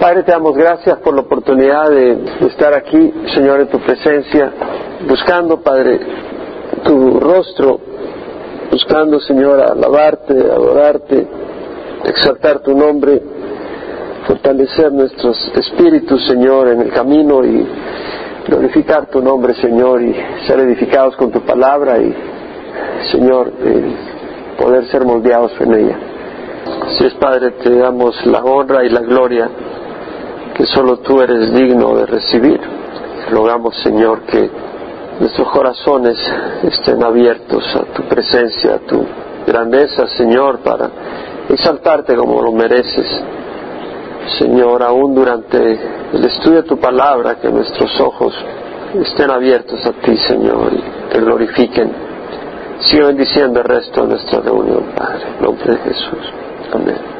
Padre, te damos gracias por la oportunidad de estar aquí, Señor, en tu presencia, buscando, Padre, tu rostro, buscando, Señor, alabarte, adorarte, exaltar tu nombre, fortalecer nuestros espíritus, Señor, en el camino y glorificar tu nombre, Señor, y ser edificados con tu palabra y, Señor, poder ser moldeados en ella. Así es, Padre, te damos la honra y la gloria que solo tú eres digno de recibir. Rogamos, Señor, que nuestros corazones estén abiertos a tu presencia, a tu grandeza, Señor, para exaltarte como lo mereces. Señor, aún durante el estudio de tu palabra, que nuestros ojos estén abiertos a ti, Señor, y te glorifiquen. Sigue bendiciendo el resto de nuestra reunión, Padre. En nombre de Jesús. Amén.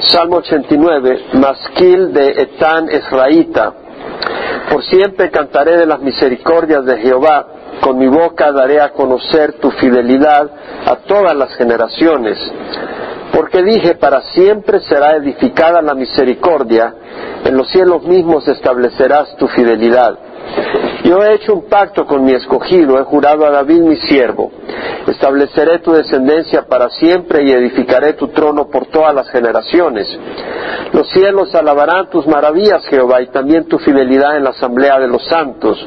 Salmo 89, Masquil de Etán Esraíta. Por siempre cantaré de las misericordias de Jehová, con mi boca daré a conocer tu fidelidad a todas las generaciones. Porque dije, para siempre será edificada la misericordia, en los cielos mismos establecerás tu fidelidad. Yo he hecho un pacto con mi escogido, he jurado a David mi siervo. Estableceré tu descendencia para siempre y edificaré tu trono por todas las generaciones. Los cielos alabarán tus maravillas, Jehová, y también tu fidelidad en la asamblea de los santos.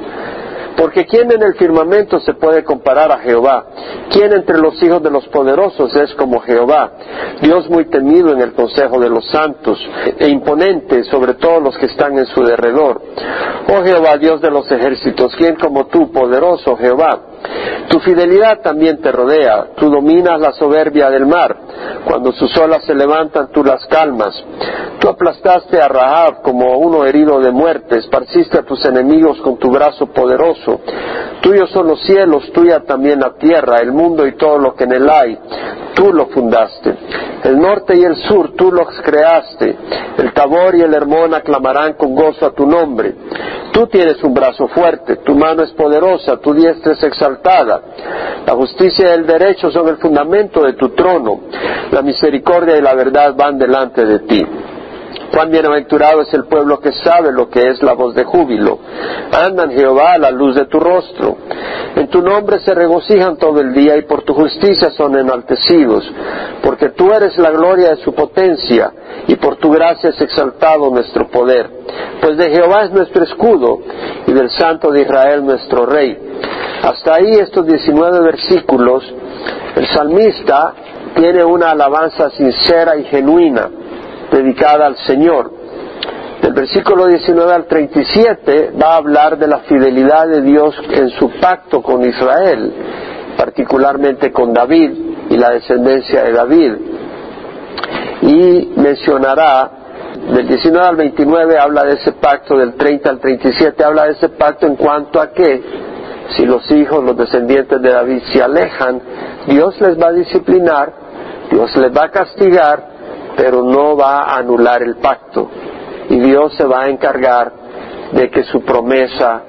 Porque ¿quién en el firmamento se puede comparar a Jehová? ¿Quién entre los hijos de los poderosos es como Jehová? Dios muy temido en el consejo de los santos e imponente sobre todos los que están en su derredor. Oh Jehová, Dios de los ejércitos, ¿quién como tú, poderoso Jehová? Tu fidelidad también te rodea, tú dominas la soberbia del mar, cuando sus olas se levantan tú las calmas. Tú aplastaste a Rahab como uno herido de muerte, esparciste a tus enemigos con tu brazo poderoso. Tuyos son los cielos, tuya también la tierra, el mundo y todo lo que en él hay. Tú lo fundaste. El norte y el sur tú los creaste. El Tabor y el Hermón aclamarán con gozo a tu nombre. Tú tienes un brazo fuerte, tu mano es poderosa, tu diestra es exaltada. La justicia y el derecho son el fundamento de tu trono. La misericordia y la verdad van delante de ti. Cuán bienaventurado es el pueblo que sabe lo que es la voz de júbilo. Andan Jehová a la luz de tu rostro. En tu nombre se regocijan todo el día y por tu justicia son enaltecidos. Porque tú eres la gloria de su potencia y por tu gracia es exaltado nuestro poder. Pues de Jehová es nuestro escudo y del Santo de Israel nuestro Rey. Hasta ahí estos 19 versículos, el salmista tiene una alabanza sincera y genuina dedicada al Señor. Del versículo 19 al 37 va a hablar de la fidelidad de Dios en su pacto con Israel, particularmente con David y la descendencia de David. Y mencionará, del 19 al 29 habla de ese pacto, del 30 al 37 habla de ese pacto en cuanto a que si los hijos, los descendientes de David se alejan, Dios les va a disciplinar, Dios les va a castigar, pero no va a anular el pacto. Y Dios se va a encargar de que su promesa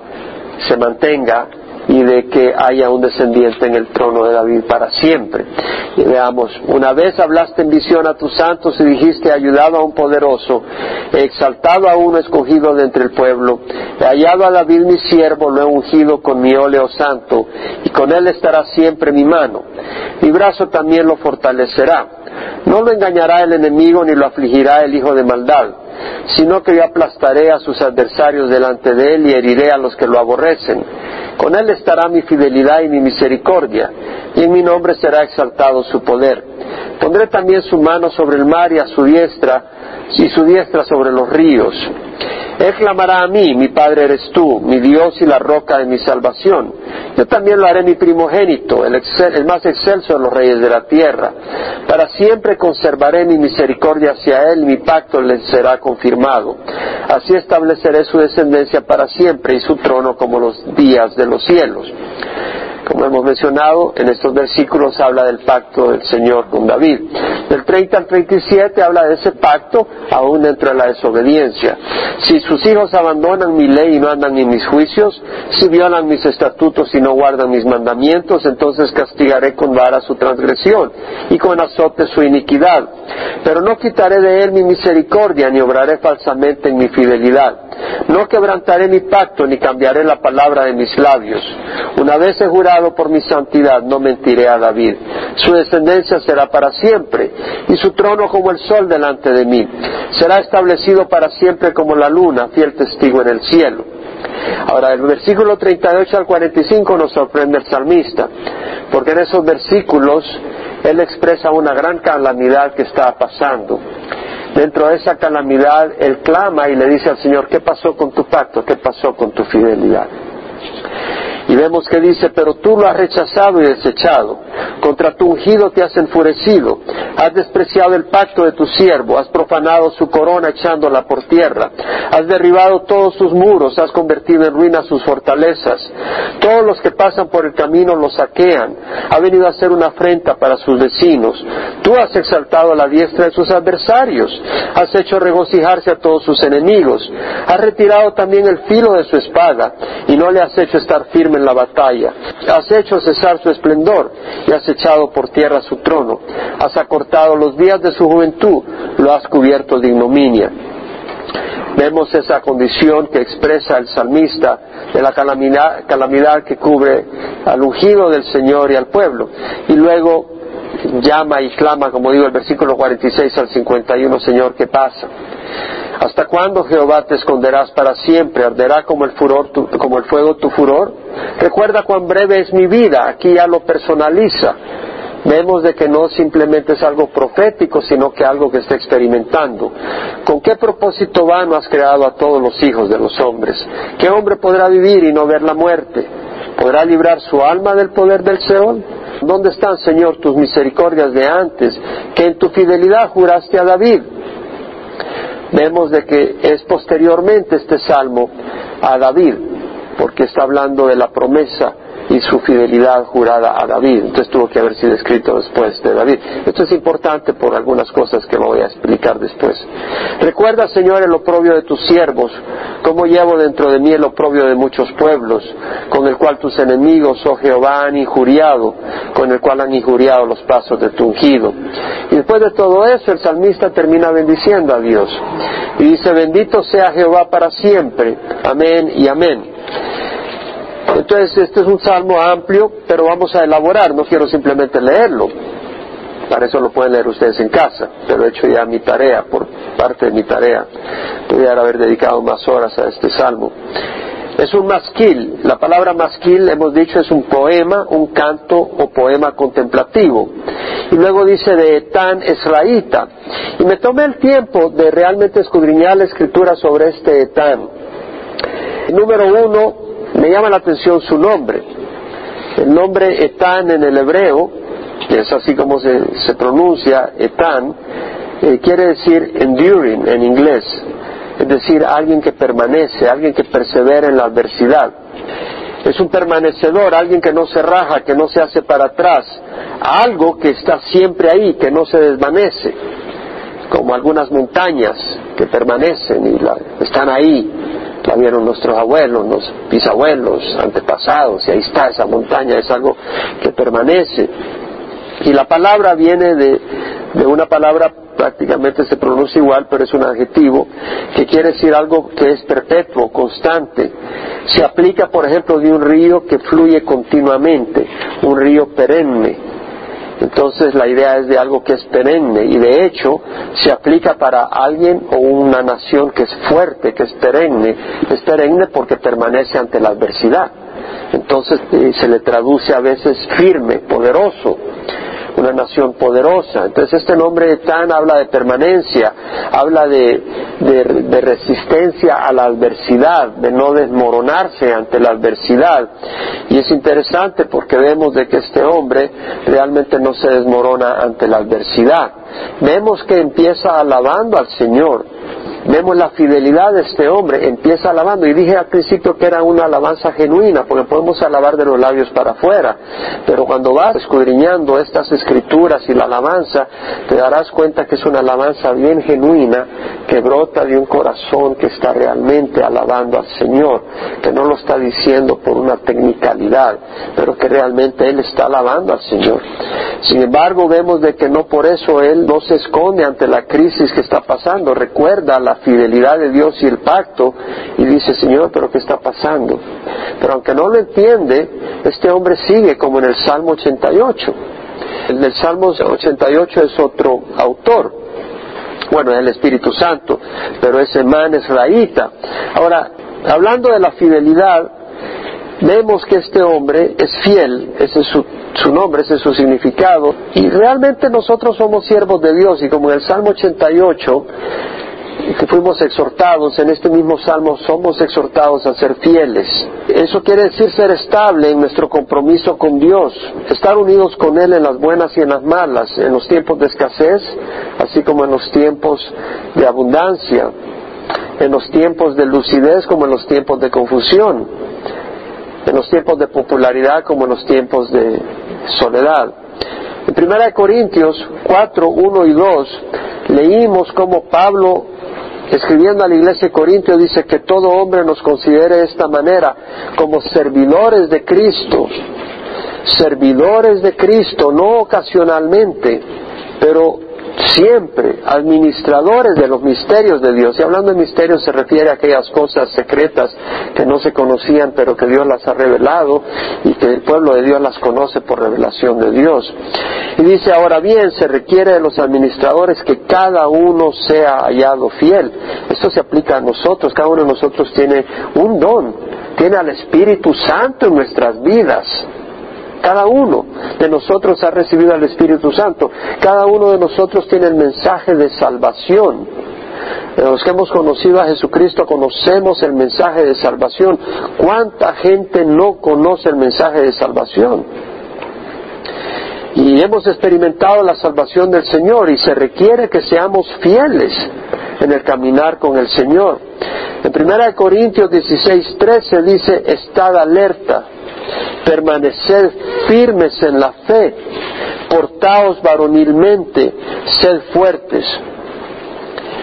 se mantenga y de que haya un descendiente en el trono de David para siempre. Y veamos, una vez hablaste en visión a tus santos y dijiste, ayudado a un poderoso, exaltado a uno escogido de entre el pueblo, he hallado a David mi siervo, lo he ungido con mi óleo santo, y con él estará siempre mi mano. Mi brazo también lo fortalecerá. No lo engañará el enemigo ni lo afligirá el hijo de maldad, sino que yo aplastaré a sus adversarios delante de él y heriré a los que lo aborrecen. Con él estará mi fidelidad y mi misericordia, y en mi nombre será exaltado su poder. Pondré también su mano sobre el mar y a su diestra, y su diestra sobre los ríos. Él clamará a mí, mi Padre eres tú, mi Dios y la roca de mi salvación. Yo también lo haré mi primogénito, el, más excelso de los reyes de la tierra. Para siempre conservaré mi misericordia hacia él, y mi pacto le será confirmado. Así estableceré su descendencia para siempre y su trono como los días de los cielos. Como hemos mencionado, en estos versículos habla del pacto del Señor con David. Del 30 al 37 habla de ese pacto aún dentro de la desobediencia. Si sus hijos abandonan mi ley y no andan en mis juicios, si violan mis estatutos y no guardan mis mandamientos, entonces castigaré con vara su transgresión y con azote su iniquidad. Pero no quitaré de él mi misericordia ni obraré falsamente en mi fidelidad. No quebrantaré mi pacto ni cambiaré la palabra de mis labios. Una vez he jurado por mi santidad, no mentiré a David. Su descendencia será para siempre y su trono como el sol delante de mí. Será establecido para siempre como la luna, fiel testigo en el cielo. Ahora, el versículo 38 al 45 nos sorprende el salmista, porque en esos versículos él expresa una gran calamidad que está pasando. Dentro de esa calamidad, él clama y le dice al Señor, ¿qué pasó con tu pacto? ¿Qué pasó con tu fidelidad? Y vemos que dice, pero tú lo has rechazado y desechado, contra tu ungido te has enfurecido, has despreciado el pacto de tu siervo, has profanado su corona echándola por tierra, has derribado todos sus muros, has convertido en ruina sus fortalezas, todos los que pasan por el camino los saquean, ha venido a ser una afrenta para sus vecinos, tú has exaltado la diestra de sus adversarios, has hecho regocijarse a todos sus enemigos, has retirado también el filo de su espada. Y no le has hecho estar firme en la batalla. Has hecho cesar su esplendor y has echado por tierra su trono. Has acortado los días de su juventud, lo has cubierto de ignominia. Vemos esa condición que expresa el salmista de la calamidad, calamidad que cubre al ungido del Señor y al pueblo. Y luego llama y clama, como digo el versículo 46 al 51, Señor, ¿qué pasa? ¿Hasta cuándo Jehová te esconderás para siempre? ¿Arderá como el, furor, como el fuego tu furor? Recuerda cuán breve es mi vida, aquí ya lo personaliza. Vemos de que no simplemente es algo profético, sino que algo que está experimentando. ¿Con qué propósito vano has creado a todos los hijos de los hombres? ¿Qué hombre podrá vivir y no ver la muerte? ¿Podrá librar su alma del poder del Seol? ¿Dónde están, Señor, tus misericordias de antes, que en tu fidelidad juraste a David? Vemos de que es posteriormente este salmo a David, porque está hablando de la promesa y su fidelidad jurada a David. Entonces tuvo que haber sido escrito después de David. Esto es importante por algunas cosas que voy a explicar después. Recuerda, Señor, el oprobio de tus siervos, cómo llevo dentro de mí el oprobio de muchos pueblos, con el cual tus enemigos, oh Jehová, han injuriado, con el cual han injuriado los pasos de tu ungido. Y después de todo eso, el salmista termina bendiciendo a Dios. Y dice, bendito sea Jehová para siempre. Amén y amén. Entonces, este es un salmo amplio, pero vamos a elaborar, no quiero simplemente leerlo. Para eso lo pueden leer ustedes en casa, pero he hecho ya mi tarea, por parte de mi tarea. Podría haber dedicado más horas a este salmo. Es un masquil. La palabra masquil, hemos dicho, es un poema, un canto o poema contemplativo. Y luego dice de Etán Esraíta. Y me tomé el tiempo de realmente escudriñar la escritura sobre este Etán. Número uno, me llama la atención su nombre. El nombre Etán en el hebreo, que es así como se, pronuncia Etán, eh, quiere decir enduring en inglés, es decir, alguien que permanece, alguien que persevera en la adversidad. Es un permanecedor, alguien que no se raja, que no se hace para atrás, algo que está siempre ahí, que no se desvanece, como algunas montañas que permanecen y están ahí, vieron nuestros abuelos, los bisabuelos, antepasados, y ahí está esa montaña, es algo que permanece. Y la palabra viene de, de una palabra prácticamente se pronuncia igual, pero es un adjetivo que quiere decir algo que es perpetuo, constante. Se aplica, por ejemplo, de un río que fluye continuamente, un río perenne. Entonces la idea es de algo que es perenne y de hecho se aplica para alguien o una nación que es fuerte, que es perenne. Es perenne porque permanece ante la adversidad. Entonces eh, se le traduce a veces firme, poderoso una nación poderosa. Entonces este nombre Tan habla de permanencia, habla de, de, resistencia a la adversidad, de no desmoronarse ante la adversidad. Y es interesante porque vemos de que este hombre realmente no se desmorona ante la adversidad. Vemos que empieza alabando al Señor Vemos la fidelidad de este hombre, empieza alabando. Y dije al principio que era una alabanza genuina, porque podemos alabar de los labios para afuera. Pero cuando vas escudriñando estas escrituras y la alabanza, te darás cuenta que es una alabanza bien genuina, que brota de un corazón que está realmente alabando al Señor, que no lo está diciendo por una tecnicalidad, pero que realmente Él está alabando al Señor. Sin embargo, vemos de que no por eso Él no se esconde ante la crisis que está pasando. Recuerda la fidelidad de Dios y el pacto y dice, Señor, pero ¿qué está pasando? Pero aunque no lo entiende, este hombre sigue como en el Salmo 88. El del Salmo 88 es otro autor. Bueno, es el Espíritu Santo, pero ese man es raíta. Ahora, hablando de la fidelidad, vemos que este hombre es fiel, ese es su, su, nombre, ese es su significado, y realmente nosotros somos siervos de Dios, y como en el Salmo 88, que fuimos exhortados en este mismo salmo, somos exhortados a ser fieles. Eso quiere decir ser estable en nuestro compromiso con Dios, estar unidos con Él en las buenas y en las malas, en los tiempos de escasez, así como en los tiempos de abundancia, en los tiempos de lucidez como en los tiempos de confusión, en los tiempos de popularidad como en los tiempos de soledad. En 1 Corintios 4, 1 y 2 leímos cómo Pablo escribiendo a la iglesia de Corintio dice que todo hombre nos considere de esta manera como servidores de Cristo, servidores de Cristo, no ocasionalmente, pero siempre administradores de los misterios de Dios. Y hablando de misterios se refiere a aquellas cosas secretas que no se conocían, pero que Dios las ha revelado y que el pueblo de Dios las conoce por revelación de Dios. Y dice, ahora bien, se requiere de los administradores que cada uno sea hallado fiel. Esto se aplica a nosotros, cada uno de nosotros tiene un don, tiene al Espíritu Santo en nuestras vidas. Cada uno de nosotros ha recibido al Espíritu Santo. Cada uno de nosotros tiene el mensaje de salvación. Los que hemos conocido a Jesucristo conocemos el mensaje de salvación. ¿Cuánta gente no conoce el mensaje de salvación? Y hemos experimentado la salvación del Señor y se requiere que seamos fieles en el caminar con el Señor. En 1 Corintios 16, 13 dice, estad alerta permaneced firmes en la fe, portaos varonilmente, sed fuertes.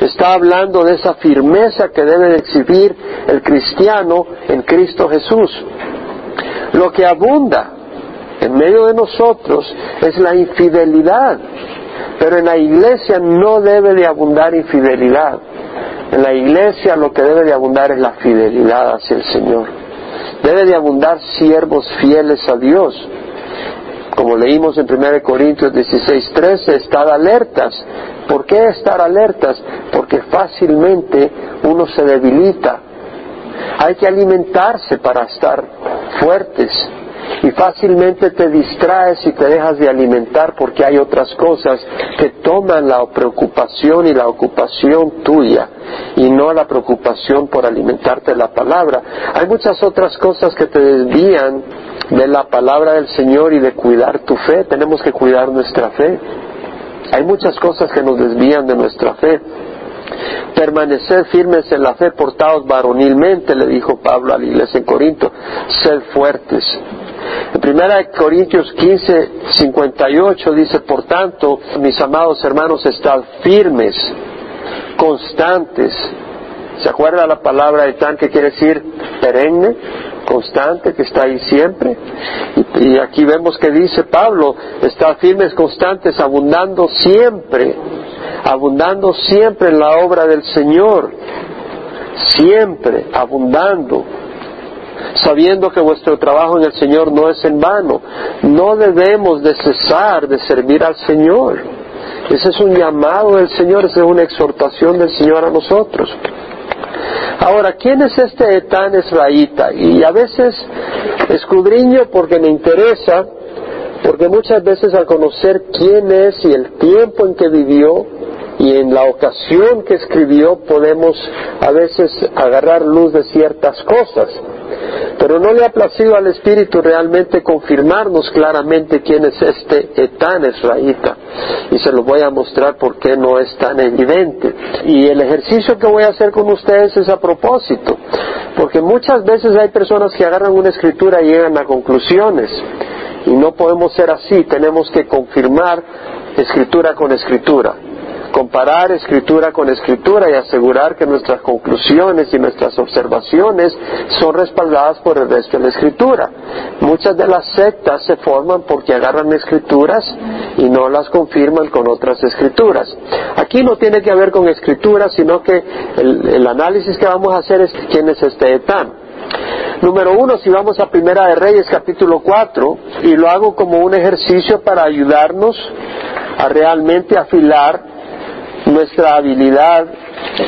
Está hablando de esa firmeza que debe exhibir el cristiano en Cristo Jesús. Lo que abunda en medio de nosotros es la infidelidad, pero en la iglesia no debe de abundar infidelidad. En la iglesia lo que debe de abundar es la fidelidad hacia el Señor. Debe de abundar siervos fieles a Dios. Como leímos en 1 Corintios 16, 13, estar alertas. ¿Por qué estar alertas? Porque fácilmente uno se debilita. Hay que alimentarse para estar fuertes y fácilmente te distraes y te dejas de alimentar porque hay otras cosas que toman la preocupación y la ocupación tuya y no la preocupación por alimentarte la palabra. Hay muchas otras cosas que te desvían de la palabra del Señor y de cuidar tu fe. Tenemos que cuidar nuestra fe. Hay muchas cosas que nos desvían de nuestra fe. Permanecer firmes en la fe, portados varonilmente, le dijo Pablo a la iglesia en Corinto, sed fuertes. En 1 Corintios 15, 58 dice, por tanto, mis amados hermanos, estad firmes, constantes. ¿Se acuerda la palabra de tan que quiere decir perenne? constante que está ahí siempre. Y, aquí vemos que dice Pablo, está firmes, constantes, abundando siempre, abundando siempre en la obra del Señor, siempre abundando sabiendo que vuestro trabajo en el Señor no es en vano. No debemos de cesar de servir al Señor. Ese es un llamado del Señor, esa es una exhortación del Señor a nosotros. Ahora, ¿quién es este Etán Esraíta? Y a veces escudriño porque me interesa, porque muchas veces al conocer quién es y el tiempo en que vivió y en la ocasión que escribió podemos a veces agarrar luz de ciertas cosas. Pero no le ha placido al Espíritu realmente confirmarnos claramente quién es este Etán Esraíta. Y se lo voy a mostrar por qué no es tan evidente. Y el ejercicio que voy a hacer con ustedes es a propósito. Porque muchas veces hay personas que agarran una escritura y llegan a conclusiones. Y no podemos ser así, tenemos que confirmar escritura con escritura comparar escritura con escritura y asegurar que nuestras conclusiones y nuestras observaciones son respaldadas por el resto de la escritura. Muchas de las sectas se forman porque agarran escrituras y no las confirman con otras escrituras. Aquí no tiene que ver con escrituras, sino que el, análisis que vamos a hacer es quién es este Etán. Número uno, si vamos a Primera de Reyes capítulo 4, y lo hago como un ejercicio para ayudarnos a realmente afilar nuestra habilidad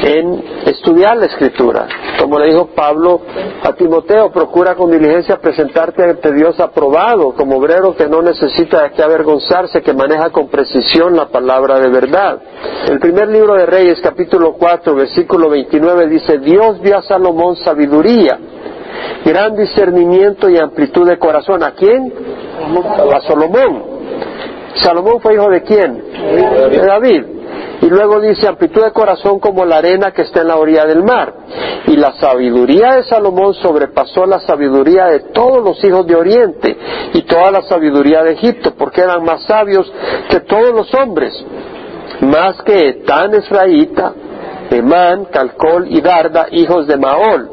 en estudiar la escritura. Como le dijo Pablo a Timoteo, procura con diligencia presentarte ante Dios aprobado, como obrero que no necesita qué avergonzarse, que maneja con precisión la palabra de verdad. El primer libro de Reyes, capítulo 4, versículo 29, dice, Dios dio a Salomón sabiduría, gran discernimiento y amplitud de corazón. ¿A quién? A Salomón. ¿Salomón fue hijo de quién? De David. Y luego dice, amplitud de corazón como la arena que está en la orilla del mar. Y la sabiduría de Salomón sobrepasó la sabiduría de todos los hijos de Oriente y toda la sabiduría de Egipto, porque eran más sabios que todos los hombres, más que Etán Esraíta, Emán, Calcol y Darda, hijos de Maol.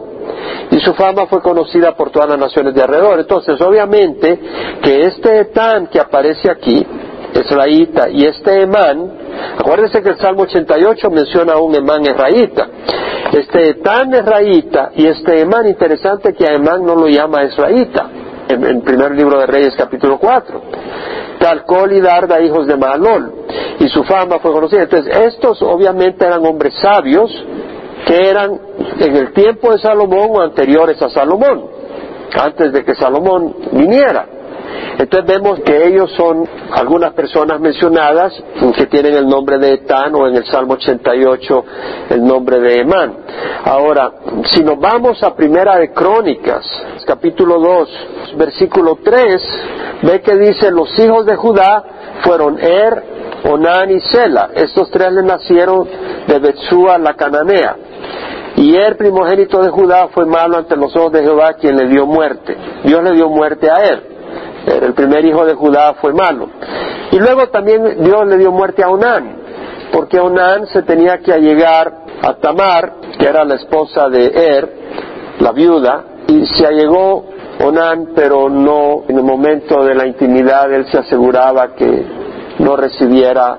Y su fama fue conocida por todas las naciones de alrededor. Entonces, obviamente, que este Etán que aparece aquí, Y este Emán, Acuérdense que el Salmo 88 menciona a un Emán Esraíta. Este Etán Esraíta y este Emán, interesante que a Emán no lo llama Esraíta, en el primer libro de Reyes capítulo 4. Talcol y Darda, hijos de Maalol, y su fama fue conocida. Entonces, estos obviamente eran hombres sabios que eran en el tiempo de Salomón o anteriores a Salomón, antes de que Salomón viniera. Entonces vemos que ellos son algunas personas mencionadas que tienen el nombre de Etán o en el Salmo 88 el nombre de Emán. Ahora, si nos vamos a Primera de Crónicas, capítulo 2, versículo 3, ve que dice, los hijos de Judá fueron Er, Onán y Sela. Estos tres le nacieron de Betsúa la cananea. Y Er, primogénito de Judá, fue malo ante los ojos de Jehová, quien le dio muerte. Dios le dio muerte a Er el primer hijo de Judá fue malo. Y luego también Dios le dio muerte a Onán, porque Onán se tenía que allegar a Tamar, que era la esposa de Er, la viuda, y se allegó Onán, pero no en el momento de la intimidad él se aseguraba que no recibiera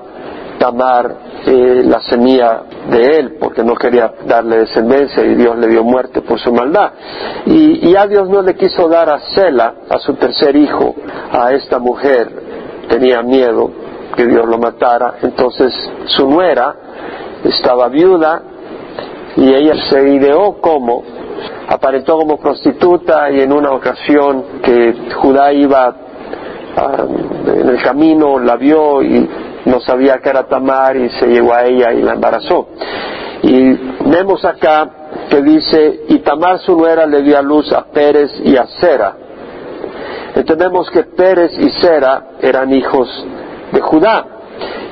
Tamar eh, la semilla de él porque no quería darle descendencia y Dios le dio muerte por su maldad. Y, y a Dios no le quiso dar a Sela, a su tercer hijo, a esta mujer. Tenía miedo que Dios lo matara. Entonces su nuera estaba viuda y ella se ideó como aparentó como prostituta y en una ocasión que Judá iba ah, en el camino la vio y no sabía que era Tamar y se llegó a ella y la embarazó. Y vemos acá que dice, y Tamar su nuera le dio a luz a Pérez y a Sera. Entendemos que Pérez y Sera eran hijos de Judá.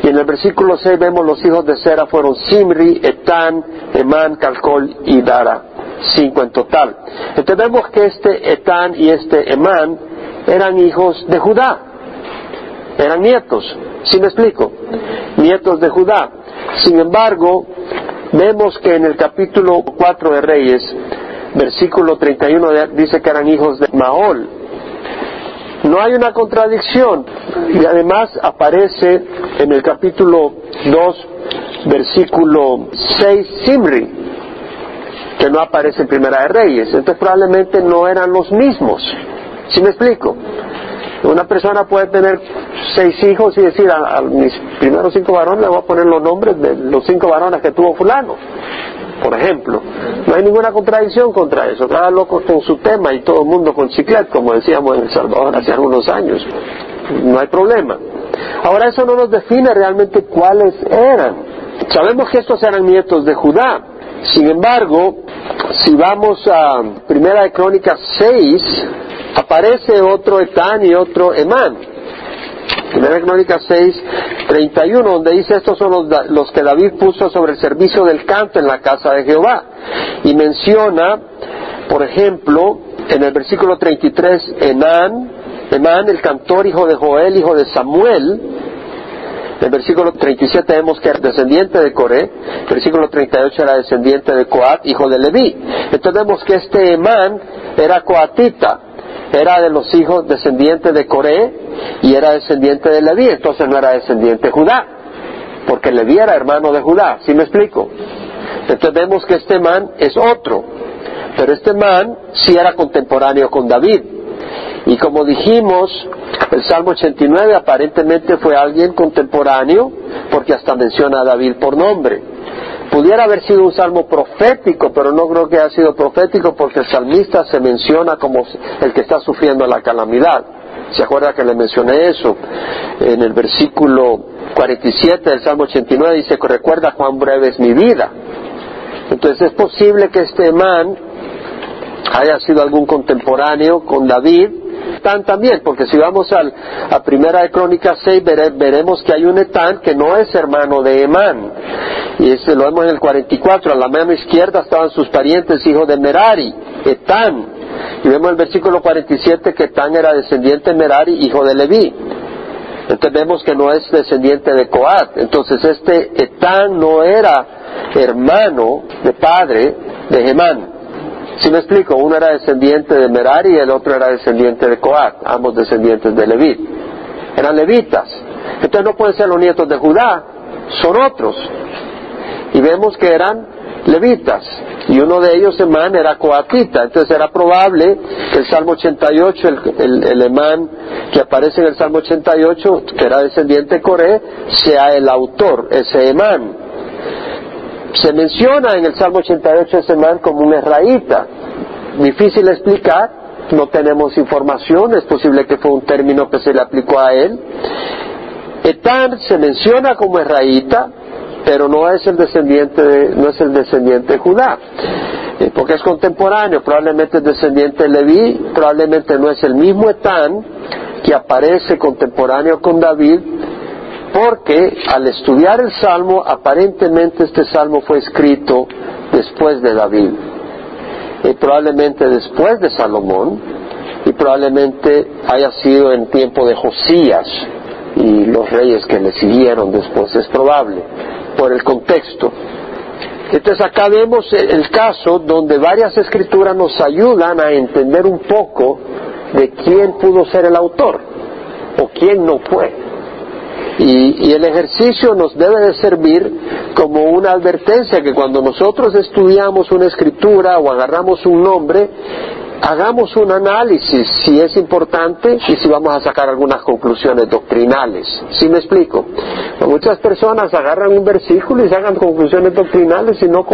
Y en el versículo 6 vemos los hijos de Sera fueron Simri, Etán, Emán, Calcol y Dara. Cinco en total. Entendemos que este Etán y este Emán eran hijos de Judá. Eran nietos. ¿Sí me explico? Nietos de Judá. Sin embargo, vemos que en el capítulo 4 de Reyes, versículo 31 dice que eran hijos de Maol. No hay una contradicción. Y además aparece en el capítulo 2, versículo 6, Simri, que no aparece en Primera de Reyes. Entonces probablemente no eran los mismos. ¿Sí me explico? Una persona puede tener seis hijos y decir a, mis primeros cinco varones le voy a poner los nombres de los cinco varones que tuvo fulano, por ejemplo. No hay ninguna contradicción contra eso. Cada loco con su tema y todo el mundo con chiclet, como decíamos en El Salvador hace algunos años. No hay problema. Ahora eso no nos define realmente cuáles eran. Sabemos que estos eran nietos de Judá. Sin embargo, si vamos a Primera de Crónicas 6, aparece otro Etán y otro Emán. Primera de Crónicas 6, 31, donde dice estos son los, los, que David puso sobre el servicio del canto en la casa de Jehová. Y menciona, por ejemplo, en el versículo 33, Enán, Emán, el cantor, hijo de Joel, hijo de Samuel, en versículo 37 vemos que era descendiente de Coré, versículo 38 era descendiente de Coat, hijo de Leví. Entonces vemos que este Emán era coatita, era de los hijos descendientes de Coré y era descendiente de Leví, entonces no era descendiente de Judá, porque Leví era hermano de Judá, ¿sí me explico? Entonces vemos que este man es otro, pero este man sí era contemporáneo con David. Y como dijimos, el Salmo 89 aparentemente fue alguien contemporáneo, porque hasta menciona a David por nombre. Pudiera haber sido un salmo profético, pero no creo que haya sido profético porque el salmista se menciona como el que está sufriendo la calamidad. ¿Se acuerda que le mencioné eso? En el versículo 47 del Salmo 89 dice recuerda cuán breve es mi vida. Entonces es posible que este man haya sido algún contemporáneo con David, Etán también, porque si vamos al, a Primera de Crónicas 6 veremos que hay un Etán que no es hermano de Emán. Y ese lo vemos en el 44, a la mano izquierda estaban sus parientes, hijos de Merari, Etán. Y vemos en el versículo 47 que Etán era descendiente de Merari, hijo de Leví. Entonces vemos que no es descendiente de Coat. Entonces este Etán no era hermano de padre de Gemán. Si me explico, uno era descendiente de Merari y el otro era descendiente de Coat, ambos descendientes de Leví. Eran levitas. Entonces no pueden ser los nietos de Judá, son otros. Y vemos que eran levitas. Y uno de ellos, Emán, era coatita. Entonces era probable que el Salmo 88, el, el, Emán que aparece en el Salmo 88, que era descendiente de Coré, sea el autor, ese Emán. Se menciona en el Salmo 88 ese man como un israelita. Difícil explicar, no tenemos información, es posible que fue un término que se le aplicó a él. Etán se menciona como israelita, pero no es el descendiente de, no es el descendiente de Judá, eh, porque es contemporáneo, probablemente es descendiente de Leví, probablemente no es el mismo Etán que aparece contemporáneo con David, porque al estudiar el Salmo, aparentemente este Salmo fue escrito después de David, y probablemente después de Salomón, y probablemente haya sido en tiempo de Josías y los reyes que le siguieron después, es probable, por el contexto. Entonces acá vemos el caso donde varias escrituras nos ayudan a entender un poco de quién pudo ser el autor o quién no fue. Y, el ejercicio nos debe de servir como una advertencia que cuando nosotros estudiamos una escritura o agarramos un nombre, hagamos un análisis si es importante y si vamos a sacar algunas conclusiones doctrinales. ¿Sí me explico? muchas personas agarran un versículo y sacan conclusiones doctrinales y no,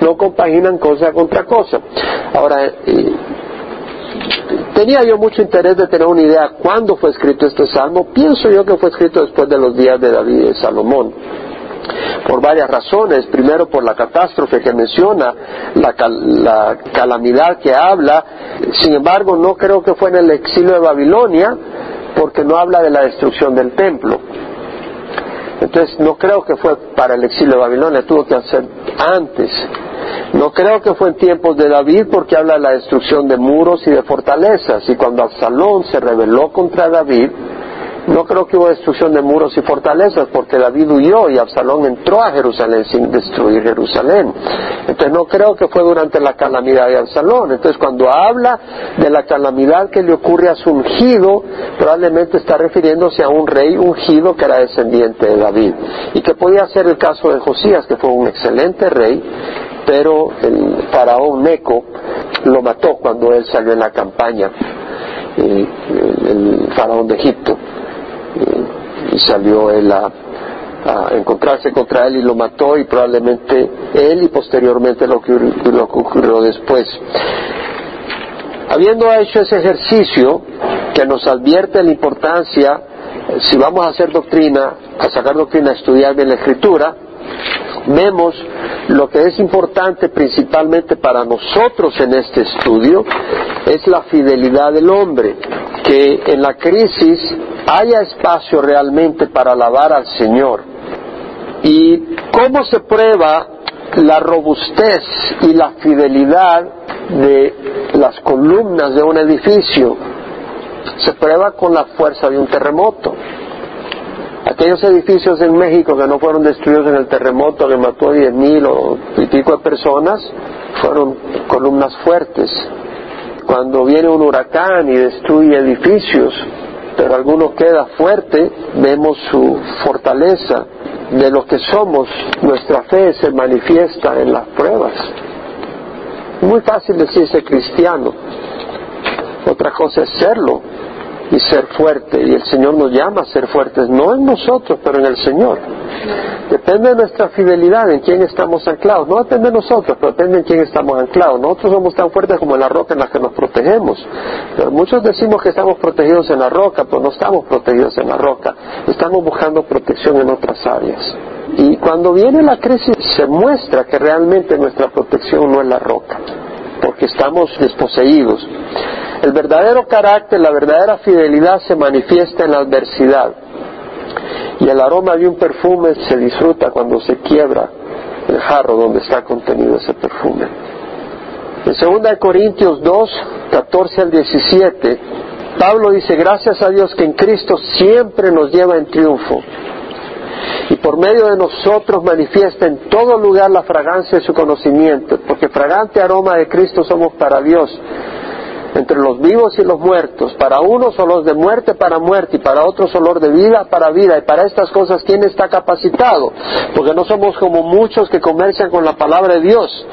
no compaginan cosa contra cosa. Ahora, Tenía yo mucho interés de tener una idea cuándo fue escrito este salmo. Pienso yo que fue escrito después de los días de David y Salomón por varias razones. Primero, por la catástrofe que menciona, la, la, calamidad que habla. Sin embargo, no creo que fue en el exilio de Babilonia, porque no habla de la destrucción del templo. Entonces, no creo que fue para el exilio de Babilonia, tuvo que hacer antes. No creo que fue en tiempos de David porque habla de la destrucción de muros y de fortalezas. Y cuando Absalón se rebeló contra David, no creo que hubo destrucción de muros y fortalezas porque David huyó y Absalón entró a Jerusalén sin destruir Jerusalén. Entonces no creo que fue durante la calamidad de Absalón. Entonces cuando habla de la calamidad que le ocurre a su ungido, probablemente está refiriéndose a un rey ungido que era descendiente de David. Y que podía ser el caso de Josías, que fue un excelente rey, pero el faraón Neco lo mató cuando él salió en la campaña, eh, el faraón de Egipto salió él a, encontrarse contra él y lo mató y probablemente él y posteriormente lo que, lo ocurrió después. Habiendo hecho ese ejercicio que nos advierte la importancia, si vamos a hacer doctrina, a sacar doctrina, a estudiar bien la escritura, vemos lo que es importante principalmente para nosotros en este estudio es la fidelidad del hombre, que en la crisis haya espacio realmente para alabar al Señor. ¿Y cómo se prueba la robustez y la fidelidad de las columnas de un edificio? Se prueba con la fuerza de un terremoto. Aquellos edificios en México que no fueron destruidos en el terremoto que mató a diez mil o y pico de personas, fueron columnas fuertes. Cuando viene un huracán y destruye edificios, pero alguno queda fuerte, vemos su fortaleza de lo que somos, nuestra fe se manifiesta en las pruebas. Muy fácil decirse cristiano, otra cosa es serlo y ser fuerte. Y el Señor nos llama a ser fuertes, no en nosotros, pero en el Señor. Depende de nuestra fidelidad, en quién estamos anclados. No depende de nosotros, pero depende en quién estamos anclados. Nosotros somos tan fuertes como la roca en la que nos protegemos. Pero muchos decimos que estamos protegidos en la roca, pero no estamos protegidos en la roca. Estamos buscando protección en otras áreas. Y cuando viene la crisis se muestra que realmente nuestra protección no es la roca, porque estamos desposeídos. El verdadero carácter, la verdadera fidelidad se manifiesta en la adversidad. Y el aroma de un perfume se disfruta cuando se quiebra el jarro donde está contenido ese perfume. En 2 Corintios 2, 14 al 17, Pablo dice, gracias a Dios que en Cristo siempre nos lleva en triunfo y por medio de nosotros manifiesta en todo lugar la fragancia de su conocimiento, porque fragante aroma de Cristo somos para Dios entre los vivos y los muertos, para unos olor de muerte para muerte y para otros olor de vida para vida. Y para estas cosas, ¿quién está capacitado? Porque no somos como muchos que comercian con la palabra de Dios,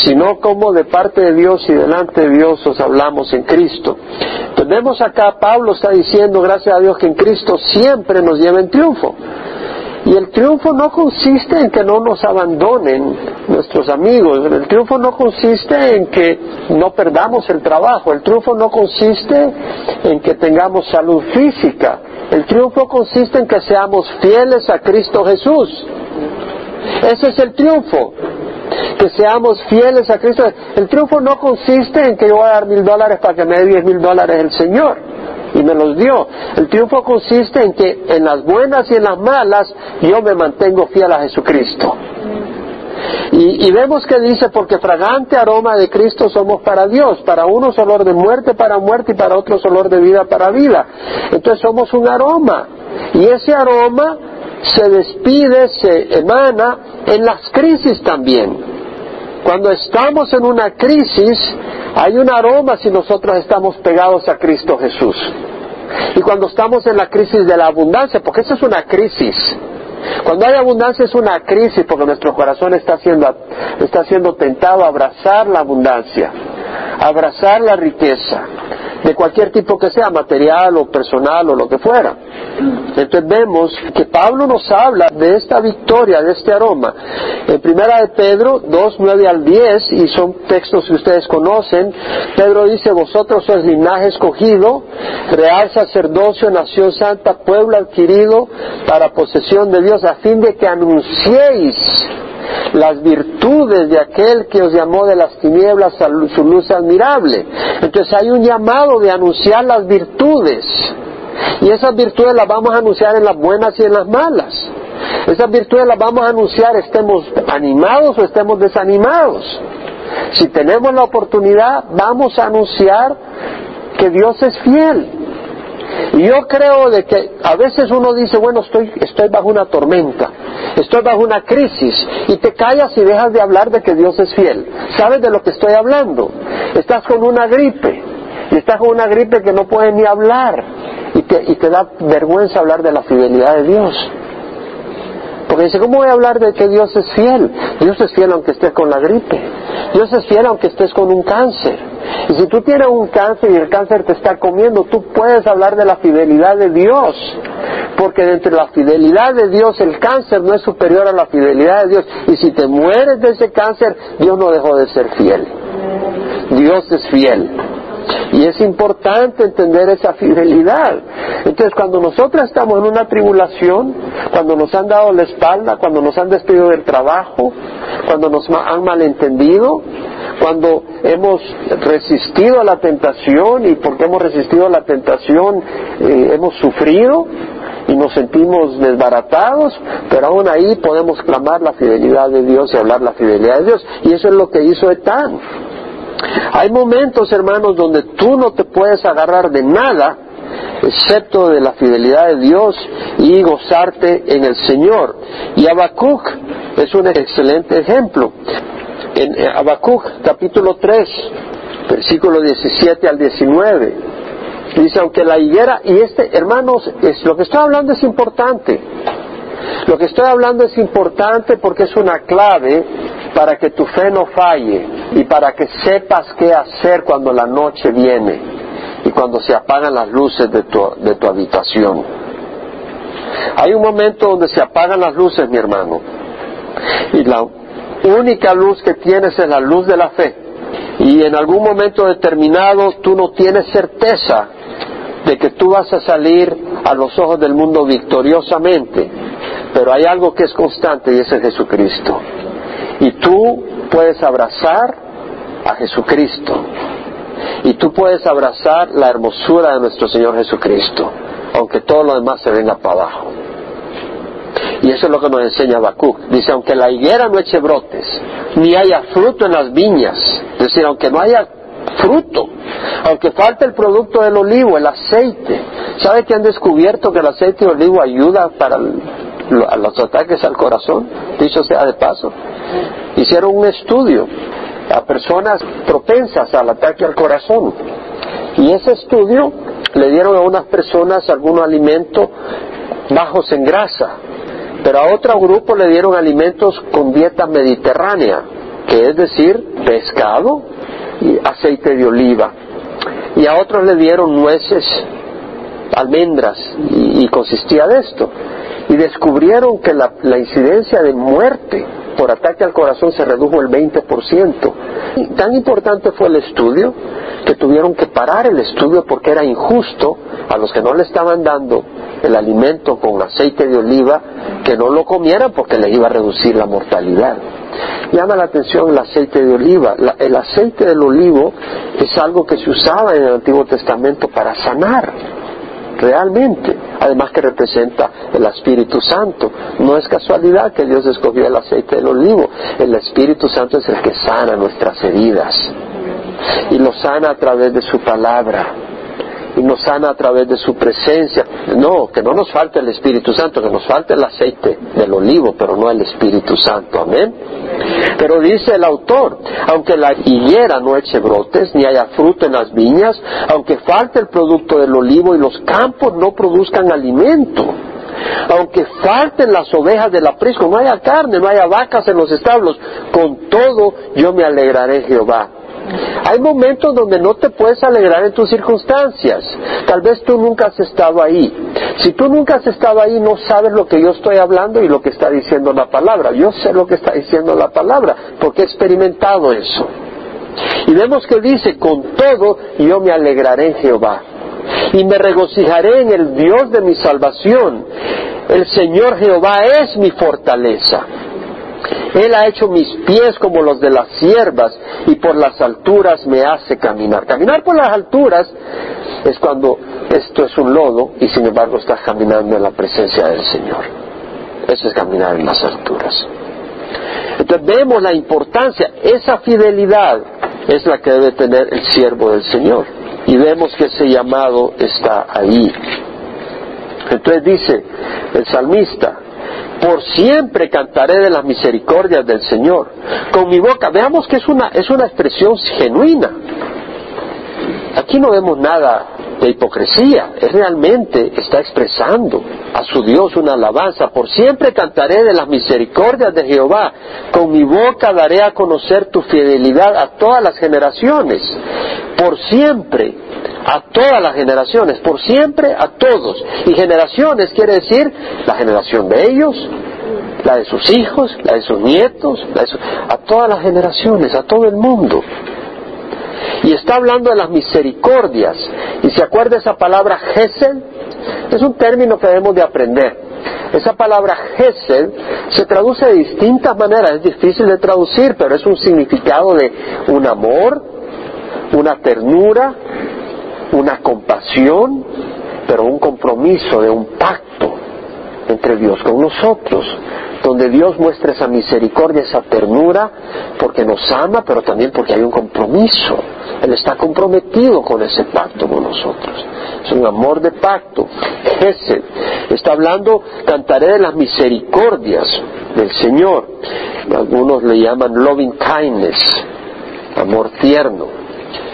sino como de parte de Dios y delante de Dios os hablamos en Cristo. Tenemos acá, Pablo está diciendo, gracias a Dios, que en Cristo siempre nos lleva en triunfo. Y el triunfo no consiste en que no nos abandonen nuestros amigos, el triunfo no consiste en que no perdamos el trabajo, el triunfo no consiste en que tengamos salud física, el triunfo consiste en que seamos fieles a Cristo Jesús. Ese es el triunfo, que seamos fieles a Cristo. El triunfo no consiste en que yo voy a dar mil dólares para que me dé diez mil dólares el Señor y me los dio. El triunfo consiste en que en las buenas y en las malas yo me mantengo fiel a Jesucristo. Y, vemos que dice, porque fragante aroma de Cristo somos para Dios, para unos olor de muerte para muerte y para otros olor de vida para vida. Entonces somos un aroma. Y ese aroma se despide, se emana en las crisis también. Cuando estamos en una crisis, hay un aroma si nosotros estamos pegados a Cristo Jesús. Y cuando estamos en la crisis de la abundancia, porque esa es una crisis, cuando hay abundancia es una crisis porque nuestro corazón está siendo, está siendo tentado a abrazar la abundancia, abrazar la riqueza, de cualquier tipo que sea, material o personal o lo que fuera. Entonces vemos que Pablo nos habla de esta victoria, de este aroma. En primera de Pedro 2, 9 al 10, y son textos que ustedes conocen, Pedro dice, vosotros sois linaje escogido, real sacerdocio, nación santa, pueblo adquirido para posesión de Dios, a fin de que anunciéis las virtudes de aquel que os llamó de las tinieblas a su luz admirable. Entonces hay un llamado de anunciar las virtudes. Y esas virtudes las vamos a anunciar en las buenas y en las malas. Esas virtudes las vamos a anunciar estemos animados o estemos desanimados. Si tenemos la oportunidad, vamos a anunciar que Dios es fiel. Y yo creo de que a veces uno dice, bueno, estoy, estoy bajo una tormenta, estoy bajo una crisis, y te callas y dejas de hablar de que Dios es fiel. ¿Sabes de lo que estoy hablando? Estás con una gripe, y estás con una gripe que no puedes ni hablar, y te, y te da vergüenza hablar de la fidelidad de Dios. Porque dice, ¿cómo voy a hablar de que Dios es fiel? Dios es fiel aunque estés con la gripe. Dios es fiel aunque estés con un cáncer. Y si tú tienes un cáncer y el cáncer te está comiendo, tú puedes hablar de la fidelidad de Dios. Porque dentro de la fidelidad de Dios el cáncer no es superior a la fidelidad de Dios. Y si te mueres de ese cáncer, Dios no dejó de ser fiel. Dios es fiel. Y es importante entender esa fidelidad. Entonces, cuando nosotros estamos en una tribulación, cuando nos han dado la espalda, cuando nos han despedido del trabajo, cuando nos han malentendido, cuando hemos resistido a la tentación y porque hemos resistido a la tentación eh, hemos sufrido y nos sentimos desbaratados, pero aún ahí podemos clamar la fidelidad de Dios y hablar la fidelidad de Dios. Y eso es lo que hizo Etán. Hay momentos, hermanos, donde tú no te puedes agarrar de nada excepto de la fidelidad de Dios y gozarte en el Señor. Y Habacuc es un excelente ejemplo. En Habacuc capítulo 3, versículo 17 al 19, dice, aunque la higuera, y este, hermanos, es, lo que estoy hablando es importante. Lo que estoy hablando es importante porque es una clave para que tu fe no falle y para que sepas qué hacer cuando la noche viene y cuando se apagan las luces de tu, de tu habitación. Hay un momento donde se apagan las luces, mi hermano, y la única luz que tienes es la luz de la fe. Y en algún momento determinado tú no tienes certeza de que tú vas a salir a los ojos del mundo victoriosamente, pero hay algo que es constante y ese es Jesucristo. Y tú puedes abrazar a Jesucristo. Y tú puedes abrazar la hermosura de nuestro Señor Jesucristo, aunque todo lo demás se venga para abajo. Y eso es lo que nos enseña Habacuc. Dice, aunque la higuera no eche brotes, ni haya fruto en las viñas, es decir, aunque no haya fruto, aunque falte el producto del olivo, el aceite. ¿Sabe que han descubierto que el aceite de olivo ayuda para los ataques al corazón? Dicho sea de paso. Hicieron un estudio a personas propensas al ataque al corazón. Y ese estudio le dieron a unas personas algún alimento bajos en grasa, pero a otro grupo le dieron alimentos con dieta mediterránea, que es decir, pescado y aceite de oliva. Y a otros le dieron nueces, almendras, y, consistía de esto. Y descubrieron que la, la incidencia de muerte por ataque al corazón se redujo el 20%. Y tan importante fue el estudio que tuvieron que parar el estudio porque era injusto a los que no le estaban dando el alimento con aceite de oliva que no lo comieran porque les iba a reducir la mortalidad. Llama la atención el aceite de oliva. el aceite del olivo es algo que se usaba en el Antiguo Testamento para sanar realmente, además que representa el Espíritu Santo. No es casualidad que Dios escogió el aceite del olivo, el Espíritu Santo es el que sana nuestras heridas y lo sana a través de su palabra y nos sana a través de su presencia. No, que no nos falte el Espíritu Santo, que nos falte el aceite del olivo, pero no el Espíritu Santo. Amén. Pero dice el autor, aunque la higuera no eche brotes, ni haya fruto en las viñas, aunque falte el producto del olivo y los campos no produzcan alimento, aunque falten las ovejas del aprisco, no haya carne, no haya vacas en los establos, con todo yo me alegraré Jehová hay momentos donde no te puedes alegrar en tus circunstancias. Tal vez tú nunca has estado ahí. Si tú nunca has estado ahí, no sabes lo que yo estoy hablando y lo que está diciendo la palabra. Yo sé lo que está diciendo la palabra porque he experimentado eso. Y vemos que dice, con todo yo me alegraré en Jehová y me regocijaré en el Dios de mi salvación. El Señor Jehová es mi fortaleza. Él ha hecho mis pies como los de las siervas y por las alturas me hace caminar. Caminar por las alturas es cuando esto es un lodo y sin embargo estás caminando en la presencia del Señor. Eso es caminar en las alturas. Entonces vemos la importancia, esa fidelidad es la que debe tener el siervo del Señor. Y vemos que ese llamado está ahí. Entonces dice el salmista, por siempre cantaré de las misericordias del Señor. Con mi boca, veamos que es una, es una expresión genuina. Aquí no vemos nada de hipocresía, es realmente está expresando a su Dios una alabanza. Por siempre cantaré de las misericordias de Jehová. Con mi boca daré a conocer tu fidelidad a todas las generaciones. Por siempre a todas las generaciones, por siempre a todos. Y generaciones quiere decir la generación de ellos, la de sus hijos, la de sus nietos, a todas las generaciones, a todo el mundo. Y está hablando de las misericordias. Y se acuerda esa palabra Gesed, es un término que debemos de aprender. Esa palabra Gesed se traduce de distintas maneras, es difícil de traducir, pero es un significado de un amor, una ternura, una compasión, pero un compromiso de un pacto entre Dios con nosotros, donde Dios muestra esa misericordia, esa ternura, porque nos ama, pero también porque hay un compromiso. Él está comprometido con ese pacto con nosotros. Es un amor de pacto. Ese está hablando, cantaré de las misericordias del Señor. Algunos le llaman loving kindness, amor tierno.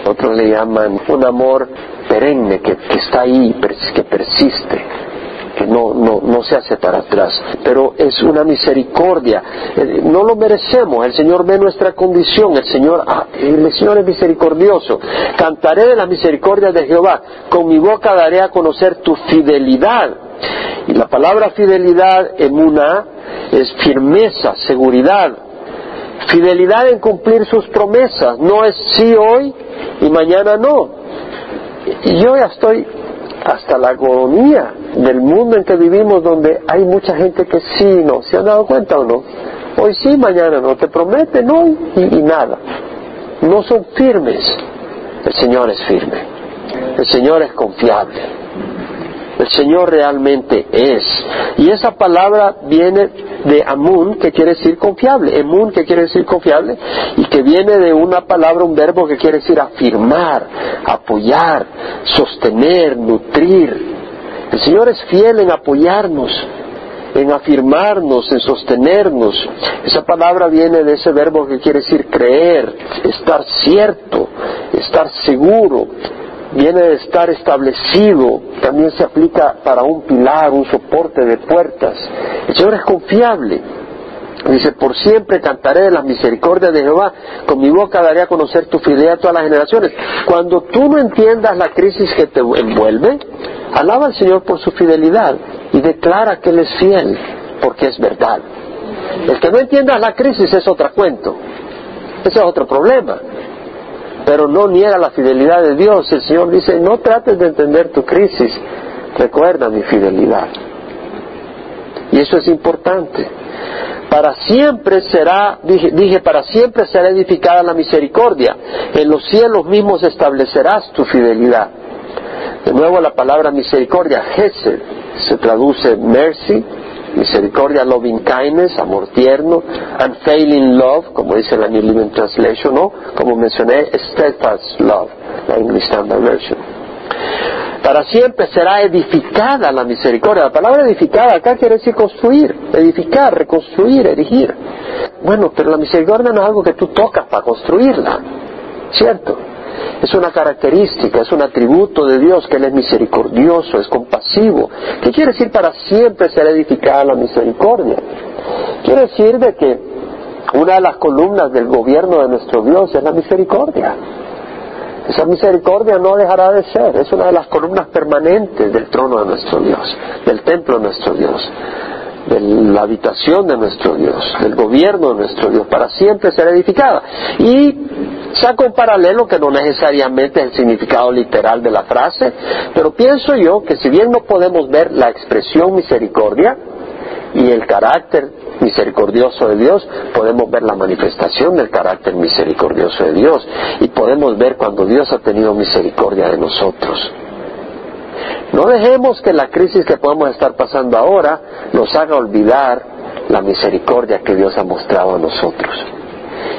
Otros le llaman un amor perenne que, está ahí, que persiste que no, no, no se hace para atrás, pero es una misericordia. Eh, no lo merecemos, el Señor ve nuestra condición, el Señor, ah, el Señor es misericordioso. Cantaré de la misericordia de Jehová, con mi boca daré a conocer tu fidelidad. Y la palabra fidelidad en una es firmeza, seguridad. Fidelidad en cumplir sus promesas, no es sí hoy y mañana no. Y yo ya estoy hasta la agonía del mundo en que vivimos donde hay mucha gente que sí, no, ¿se han dado cuenta o no? Hoy sí, mañana no, te prometen hoy y, y nada. No son firmes. El Señor es firme. El Señor es confiable. El Señor realmente es. Y esa palabra viene de Amun, que quiere decir confiable. Emun, que quiere decir confiable, y que viene de una palabra, un verbo que quiere decir afirmar, apoyar, sostener, nutrir. El Señor es fiel en apoyarnos, en afirmarnos, en sostenernos. Esa palabra viene de ese verbo que quiere decir creer, estar cierto, estar seguro, viene de estar establecido, también se aplica para un pilar, un soporte de puertas. El Señor es confiable. Dice, por siempre cantaré de las misericordias de Jehová, con mi boca daré a conocer tu fidelidad a todas las generaciones. Cuando tú no entiendas la crisis que te envuelve, alaba al Señor por su fidelidad y declara que Él es fiel, porque es verdad. El que no entiendas la crisis es otro cuento, ese es otro problema pero no niega la fidelidad de Dios. El Señor dice, no trates de entender tu crisis, recuerda mi fidelidad. Y eso es importante. Para siempre será, dije, para siempre será edificada la misericordia. En los cielos mismos establecerás tu fidelidad. De nuevo la palabra misericordia, Gesed, se traduce mercy, misericordia, loving kindness, amor tierno, unfailing love, como dice la New Living Translation, ¿no? Como mencioné, steadfast love, la English Standard Version. Para siempre será edificada la misericordia. La palabra edificada acá quiere decir construir, edificar, reconstruir, erigir. Bueno, pero la misericordia no es algo que tú tocas para construirla, ¿cierto? Es una característica, es un atributo de Dios que Él es misericordioso, es compasivo. ¿Qué quiere decir para siempre ser edificada la misericordia? Quiere decir de que una de las columnas del gobierno de nuestro Dios es la misericordia. Esa misericordia no dejará de ser, es una de las columnas permanentes del trono de nuestro Dios, del templo de nuestro Dios, de la habitación de nuestro Dios, del gobierno de nuestro Dios, para siempre ser edificada. Y Saco un paralelo que no necesariamente es el significado literal de la frase, pero pienso yo que si bien no podemos ver la expresión misericordia y el carácter misericordioso de Dios, podemos ver la manifestación del carácter misericordioso de Dios y podemos ver cuando Dios ha tenido misericordia de nosotros. No dejemos que la crisis que podemos estar pasando ahora nos haga olvidar la misericordia que Dios ha mostrado a nosotros.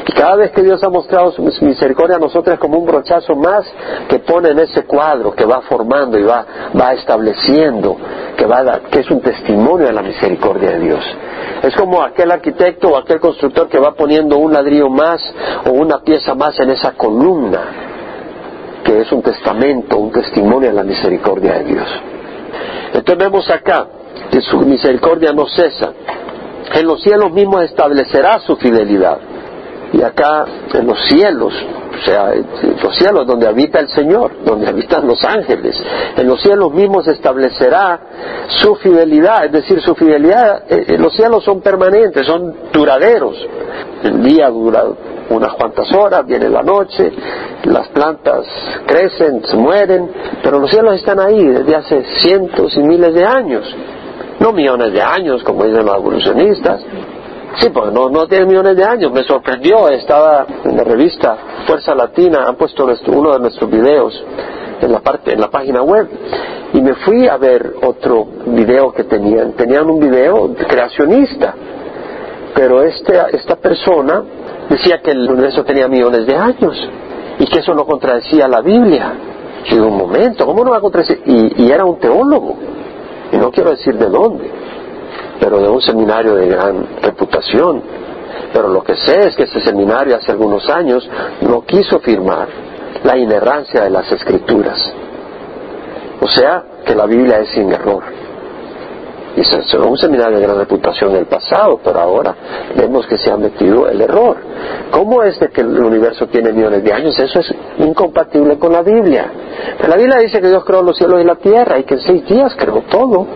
Y cada vez que Dios ha mostrado su misericordia a nosotros es como un brochazo más que pone en ese cuadro, que va formando y va, va estableciendo, que, va que es un testimonio de la misericordia de Dios. Es como aquel arquitecto o aquel constructor que va poniendo un ladrillo más o una pieza más en esa columna, que es un testamento, un testimonio de la misericordia de Dios. Entonces vemos acá que su misericordia no cesa. En los cielos mismos establecerá su fidelidad y acá en los cielos, o sea, los cielos donde habita el Señor, donde habitan los ángeles, en los cielos mismos establecerá su fidelidad, es decir, su fidelidad, eh, eh, los cielos son permanentes, son duraderos, el día dura unas cuantas horas, viene la noche, las plantas crecen, se mueren, pero los cielos están ahí desde hace cientos y miles de años, no millones de años como dicen los evolucionistas. Sí, pues no, no tiene millones de años. Me sorprendió, estaba en la revista Fuerza Latina, han puesto uno de nuestros videos en la parte en la página web y me fui a ver otro video que tenían tenían un video creacionista pero este, esta persona decía que el universo tenía millones de años y que eso no contradecía la Biblia. Yo un momento, ¿cómo no va a contradecir? Y, y era un teólogo, y no quiero decir de dónde, pero de un seminario de gran reputación. Pero lo que sé es que ese seminario hace algunos años no quiso firmar la inerrancia de las escrituras. O sea, que la Biblia es sin error. Se un seminario de gran reputación en el pasado, pero ahora vemos que se ha metido el error. ¿Cómo es de que el universo tiene millones de años? Eso es incompatible con la Biblia. Pero la Biblia dice que Dios creó los cielos y la tierra y que en seis días creó todo.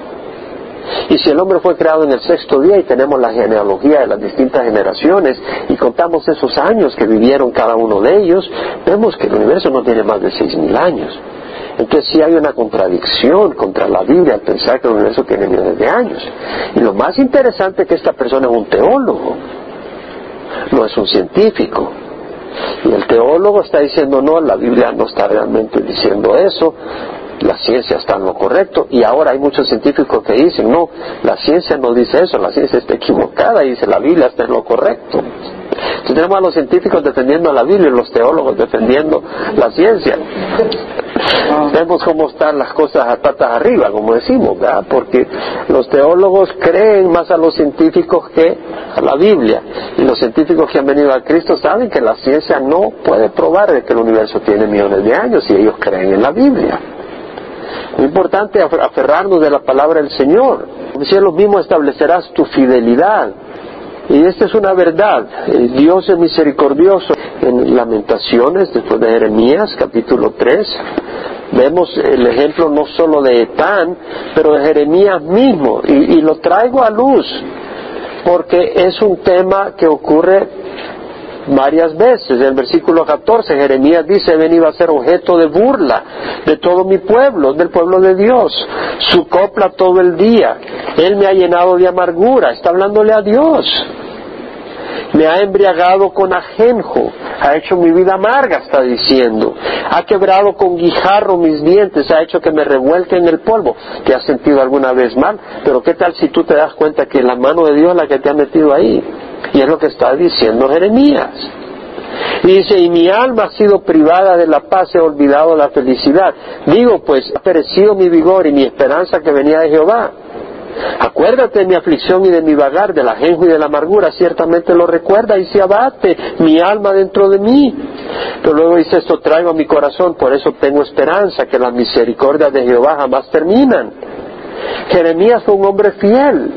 Y si el hombre fue creado en el sexto día y tenemos la genealogía de las distintas generaciones y contamos esos años que vivieron cada uno de ellos, vemos que el universo no tiene más de seis mil años. Entonces sí hay una contradicción contra la Biblia al pensar que el universo tiene millones de años. Y lo más interesante es que esta persona es un teólogo, no es un científico. Y el teólogo está diciendo, no, la Biblia no está realmente diciendo eso, la ciencia está en lo correcto. Y ahora hay muchos científicos que dicen, no, la ciencia no dice eso, la ciencia está equivocada y dice, la Biblia está en lo correcto. Entonces tenemos a los científicos defendiendo a la Biblia y los teólogos defendiendo la ciencia. Vemos cómo están las cosas a patas arriba, como decimos. Porque los teólogos creen más a los científicos que a la Biblia. Y los científicos que han venido a Cristo saben que la ciencia no puede probar que el universo tiene millones de años y ellos creen en la Biblia. Muy importante aferrarnos de la palabra del Señor. Si lo mismo establecerás tu fidelidad y esta es una verdad. Dios es misericordioso. En Lamentaciones, después de Jeremías, capítulo 3, vemos el ejemplo no solo de Etán, pero de Jeremías mismo. Y, lo traigo a luz porque es un tema que ocurre varias veces. En el versículo 14 Jeremías dice, he venido a ser objeto de burla de todo mi pueblo, del pueblo de Dios. Su copla todo el día. Él me ha llenado de amargura. Está hablándole a Dios. Me ha embriagado con ajenjo, ha hecho mi vida amarga, está diciendo. Ha quebrado con guijarro mis dientes, ha hecho que me revuelque en el polvo. ¿Te has sentido alguna vez mal? Pero ¿qué tal si tú te das cuenta que la mano de Dios es la que te ha metido ahí? Y es lo que está diciendo Jeremías. Y dice, y mi alma ha sido privada de la paz, he olvidado la felicidad. Digo, pues, ha perecido mi vigor y mi esperanza que venía de Jehová. Acuérdate de mi aflicción y de mi vagar, del ajenjo y de la amargura, ciertamente lo recuerda y se abate mi alma dentro de mí. Pero luego dice esto, traigo a mi corazón, por eso tengo esperanza, que las misericordias de Jehová jamás terminan. Jeremías fue un hombre fiel,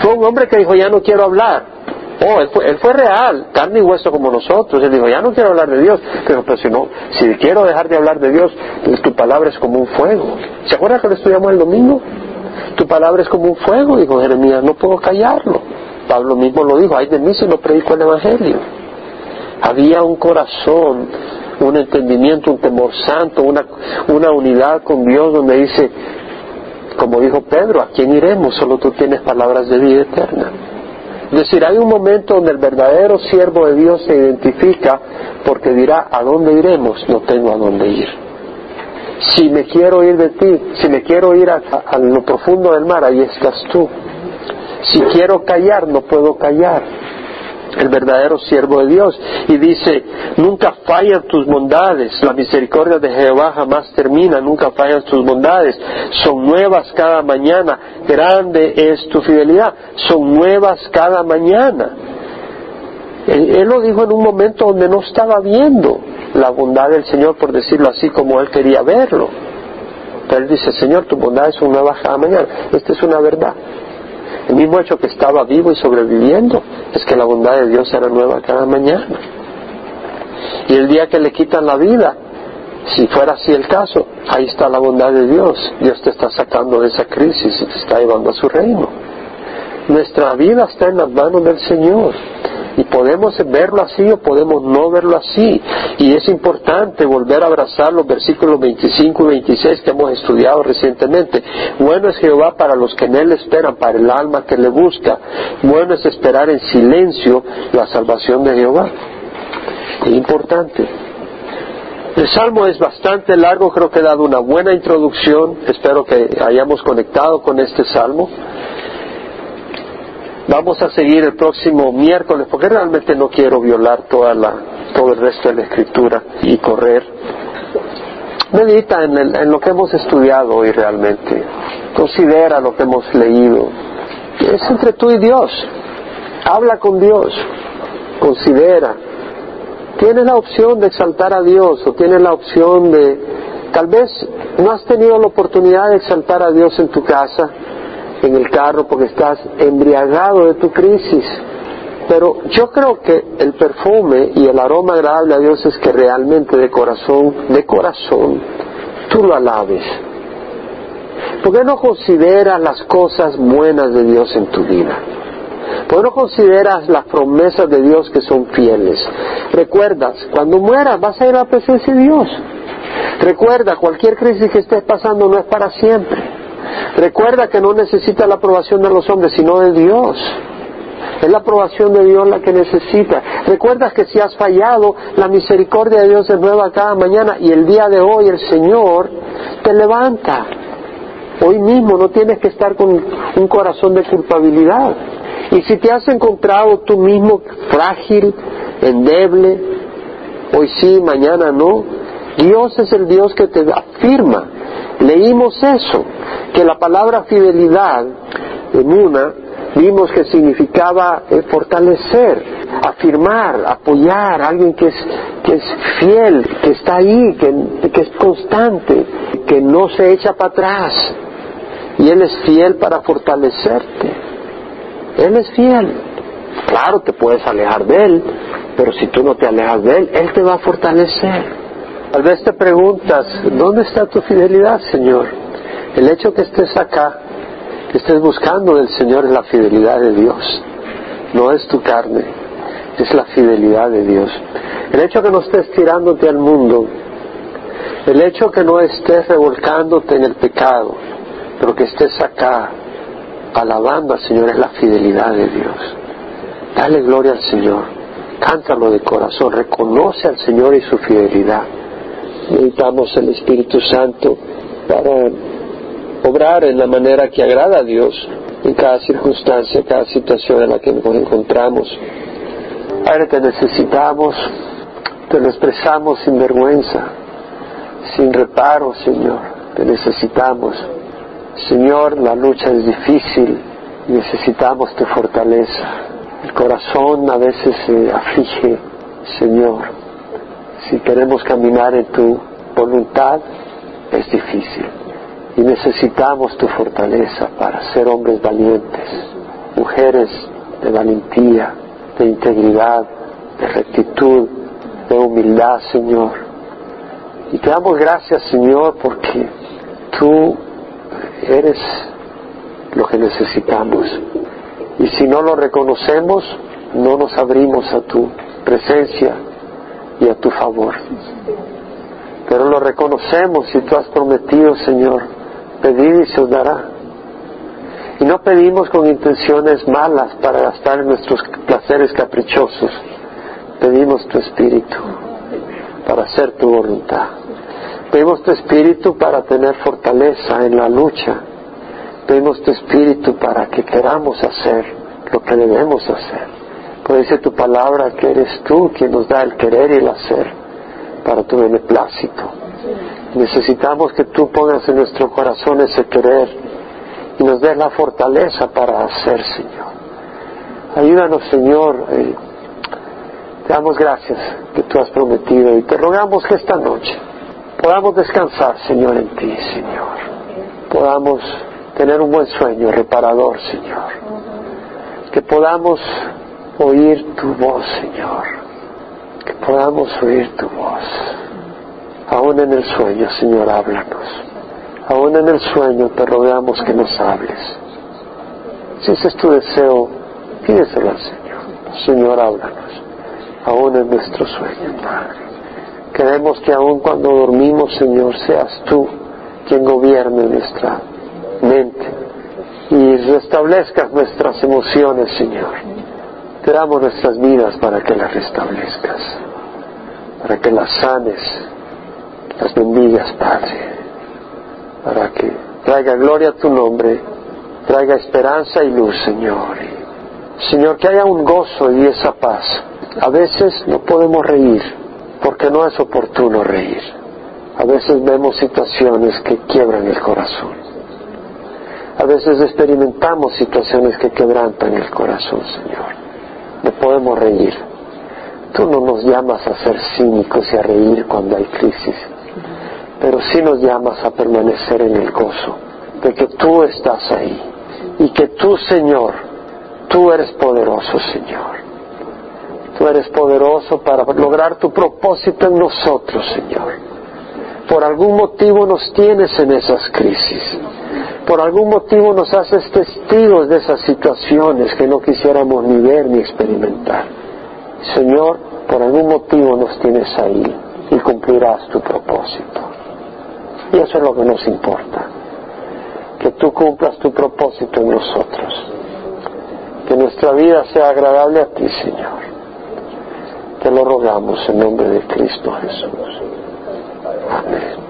fue un hombre que dijo, ya no quiero hablar. Oh, él fue, real, carne y hueso como nosotros. Él dijo, ya no quiero hablar de Dios. Pero, si no, si quiero dejar de hablar de Dios, tu palabra es como un fuego. ¿Se acuerdan que lo estudiamos el domingo? Tu palabra es como un fuego, dijo Jeremías, no puedo callarlo. Pablo mismo lo dijo, ay de mí si no predico el Evangelio. Había un corazón, un entendimiento, un temor santo, una, una unidad con Dios donde dice, como dijo Pedro, ¿a quién iremos? Solo tú tienes palabras de vida eterna. Es decir, hay un momento donde el verdadero siervo de Dios se identifica porque dirá, ¿a dónde iremos? No tengo a dónde ir. Si me quiero ir de ti, si me quiero ir a, lo profundo del mar, ahí estás tú. Si quiero callar, no puedo callar. El verdadero siervo de Dios. Y dice, nunca fallan tus bondades, la misericordia de Jehová jamás termina, nunca fallan tus bondades, son nuevas cada mañana, grande es tu fidelidad, son nuevas cada mañana. Él, lo dijo en un momento donde no estaba viendo la bondad del Señor, por decirlo así, como él quería verlo. Pero él dice, Señor, tus bondades son nuevas cada mañana. Esta es una verdad. El mismo hecho que estaba vivo y sobreviviendo es que la bondad de Dios era nueva cada mañana. Y el día que le quitan la vida, si fuera así el caso, ahí está la bondad de Dios. Dios te está sacando de esa crisis y te está llevando a su reino. Nuestra vida está en las manos del Señor. Y podemos verlo así o podemos no verlo así. Y es importante volver a abrazar los versículos 25 y 26 que hemos estudiado recientemente. Bueno es Jehová para los que en Él esperan, para el alma que le busca. Bueno es esperar en silencio la salvación de Jehová. Es importante. El salmo es bastante largo, creo que he dado una buena introducción, espero que hayamos conectado con este salmo. Vamos a seguir el próximo miércoles porque realmente no quiero violar toda la, todo el resto de la escritura y correr. Medita en, en lo que hemos estudiado hoy realmente. Considera lo que hemos leído. Es entre tú y Dios. Habla con Dios. Considera. Tienes la opción de exaltar a Dios o tienes la opción de... Tal vez no has tenido la oportunidad de exaltar a Dios en tu casa en el carro porque estás embriagado de tu crisis. Pero yo creo que el perfume y el aroma agradable a Dios es que realmente de corazón, de corazón, tú lo alabes. ¿Por qué no consideras las cosas buenas de Dios en tu vida? ¿Por qué no consideras las promesas de Dios que son fieles? Recuerdas, cuando mueras vas a ir a la presencia de Dios. Recuerda, cualquier crisis que estés pasando no es para siempre. Recuerda que no necesita la aprobación de los hombres, sino de Dios. Es la aprobación de Dios la que necesita. Recuerda que si has fallado, la misericordia de Dios es nueva cada mañana y el día de hoy el Señor te levanta. Hoy mismo no tienes que estar con un corazón de culpabilidad. Y si te has encontrado tú mismo frágil, endeble, hoy sí, mañana no, Dios es el Dios que te afirma. Leímos eso que la palabra fidelidad en una vimos que significaba eh, fortalecer, afirmar, apoyar a alguien que es, que es fiel, que está ahí, que, que es constante, que no se echa para atrás. Y Él es fiel para fortalecerte. Él es fiel. Claro, te puedes alejar de Él, pero si tú no te alejas de Él, Él te va a fortalecer. Tal vez te preguntas, ¿dónde está tu fidelidad, Señor? El hecho que estés acá, que estés buscando del Señor es la fidelidad de Dios. No es tu carne, es la fidelidad de Dios. El hecho que no estés tirándote al mundo, el hecho que no estés revolcándote en el pecado, pero que estés acá alabando al Señor es la fidelidad de Dios. Dale gloria al Señor, cántalo de corazón, reconoce al Señor y su fidelidad. Necesitamos el Espíritu Santo para obrar en la manera que agrada a Dios en cada circunstancia, cada situación en la que nos encontramos. Padre, te necesitamos, te lo expresamos sin vergüenza, sin reparo, Señor, te necesitamos. Señor, la lucha es difícil, necesitamos tu fortaleza. El corazón a veces se aflige, Señor. Si queremos caminar en tu voluntad, es difícil y necesitamos tu fortaleza para ser hombres valientes, mujeres de valentía, de integridad, de rectitud, de humildad, Señor. Y te damos gracias, Señor, porque tú eres lo que necesitamos. Y si no lo reconocemos, no nos abrimos a tu presencia y a tu favor. Pero lo reconocemos y tú has prometido, Señor, Pedid y se os dará. Y no pedimos con intenciones malas para gastar nuestros placeres caprichosos. Pedimos tu espíritu para hacer tu voluntad. Pedimos tu espíritu para tener fortaleza en la lucha. Pedimos tu espíritu para que queramos hacer lo que debemos hacer. Pues dice tu palabra que eres tú quien nos da el querer y el hacer para tu beneplácito. Necesitamos que tú pongas en nuestro corazón ese querer y nos des la fortaleza para hacer, Señor. Ayúdanos, Señor. Te damos gracias que tú has prometido y te rogamos que esta noche podamos descansar, Señor, en ti, Señor. Podamos tener un buen sueño reparador, Señor. Que podamos oír tu voz, Señor. Que podamos oír tu voz. Aún en el sueño, Señor, háblanos. Aún en el sueño te rogamos que nos hables. Si ese es tu deseo, pídeselo al Señor. Señor, háblanos, aún en nuestro sueño, Padre. Queremos que aún cuando dormimos, Señor, seas tú quien gobierne nuestra mente y restablezcas nuestras emociones, Señor. Te damos nuestras vidas para que las restablezcas, para que las sanes, las bendigas, Padre, para que traiga gloria a tu nombre, traiga esperanza y luz, Señor. Señor, que haya un gozo y esa paz. A veces no podemos reír porque no es oportuno reír. A veces vemos situaciones que quiebran el corazón. A veces experimentamos situaciones que quebrantan el corazón, Señor. No podemos reír. Tú no nos llamas a ser cínicos y a reír cuando hay crisis, pero sí nos llamas a permanecer en el gozo de que tú estás ahí y que tú, Señor, tú eres poderoso, Señor. Tú eres poderoso para lograr tu propósito en nosotros, Señor. Por algún motivo nos tienes en esas crisis. Por algún motivo nos haces testigos de esas situaciones que no quisiéramos ni ver ni experimentar. Señor, por algún motivo nos tienes ahí y cumplirás tu propósito. Y eso es lo que nos importa. Que tú cumplas tu propósito en nosotros. Que nuestra vida sea agradable a ti, Señor. Te lo rogamos en nombre de Cristo Jesús. Amén.